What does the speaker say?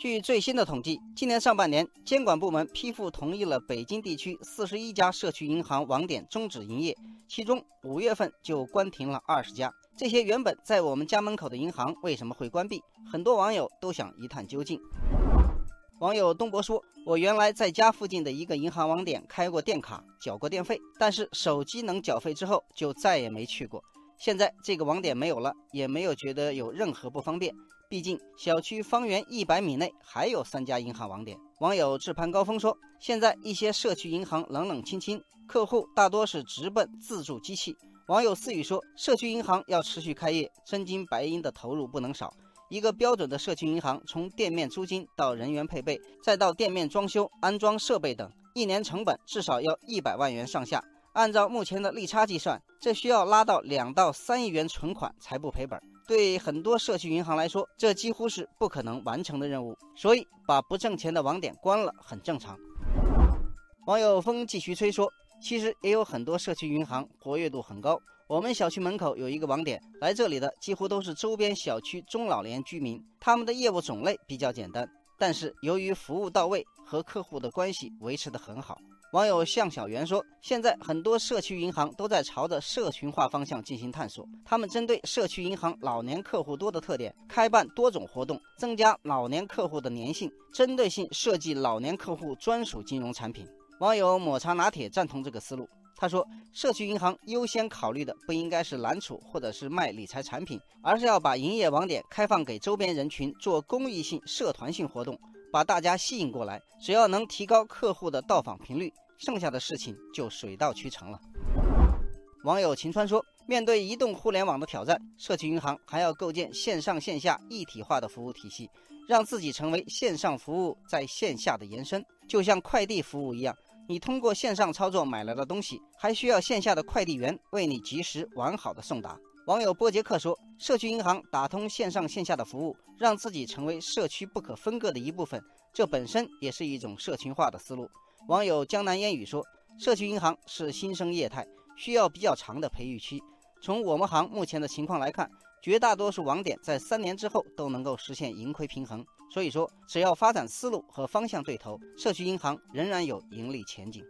据最新的统计，今年上半年，监管部门批复同意了北京地区四十一家社区银行网点终止营业，其中五月份就关停了二十家。这些原本在我们家门口的银行为什么会关闭？很多网友都想一探究竟。网友东博说：“我原来在家附近的一个银行网点开过电卡，缴过电费，但是手机能缴费之后就再也没去过。现在这个网点没有了，也没有觉得有任何不方便。”毕竟，小区方圆一百米内还有三家银行网点。网友智攀高峰说：“现在一些社区银行冷冷清清，客户大多是直奔自助机器。”网友思雨说：“社区银行要持续开业，真金白银的投入不能少。一个标准的社区银行，从店面租金到人员配备，再到店面装修、安装设备等，一年成本至少要一百万元上下。按照目前的利差计算，这需要拉到两到三亿元存款才不赔本。”对很多社区银行来说，这几乎是不可能完成的任务，所以把不挣钱的网点关了很正常。网友风继续吹说，其实也有很多社区银行活跃度很高。我们小区门口有一个网点，来这里的几乎都是周边小区中老年居民，他们的业务种类比较简单，但是由于服务到位和客户的关系维持得很好。网友向小圆说：“现在很多社区银行都在朝着社群化方向进行探索。他们针对社区银行老年客户多的特点，开办多种活动，增加老年客户的粘性，针对性设计老年客户专属金融产品。”网友抹茶拿铁赞同这个思路。他说：“社区银行优先考虑的不应该是揽储或者是卖理财产品，而是要把营业网点开放给周边人群做公益性、社团性活动。”把大家吸引过来，只要能提高客户的到访频率，剩下的事情就水到渠成了。网友秦川说：“面对移动互联网的挑战，社区银行还要构建线上线下一体化的服务体系，让自己成为线上服务在线下的延伸，就像快递服务一样，你通过线上操作买来的东西，还需要线下的快递员为你及时完好的送达。”网友波杰克说：“社区银行打通线上线下的服务，让自己成为社区不可分割的一部分，这本身也是一种社群化的思路。”网友江南烟雨说：“社区银行是新生业态，需要比较长的培育期。从我们行目前的情况来看，绝大多数网点在三年之后都能够实现盈亏平衡。所以说，只要发展思路和方向对头，社区银行仍然有盈利前景。”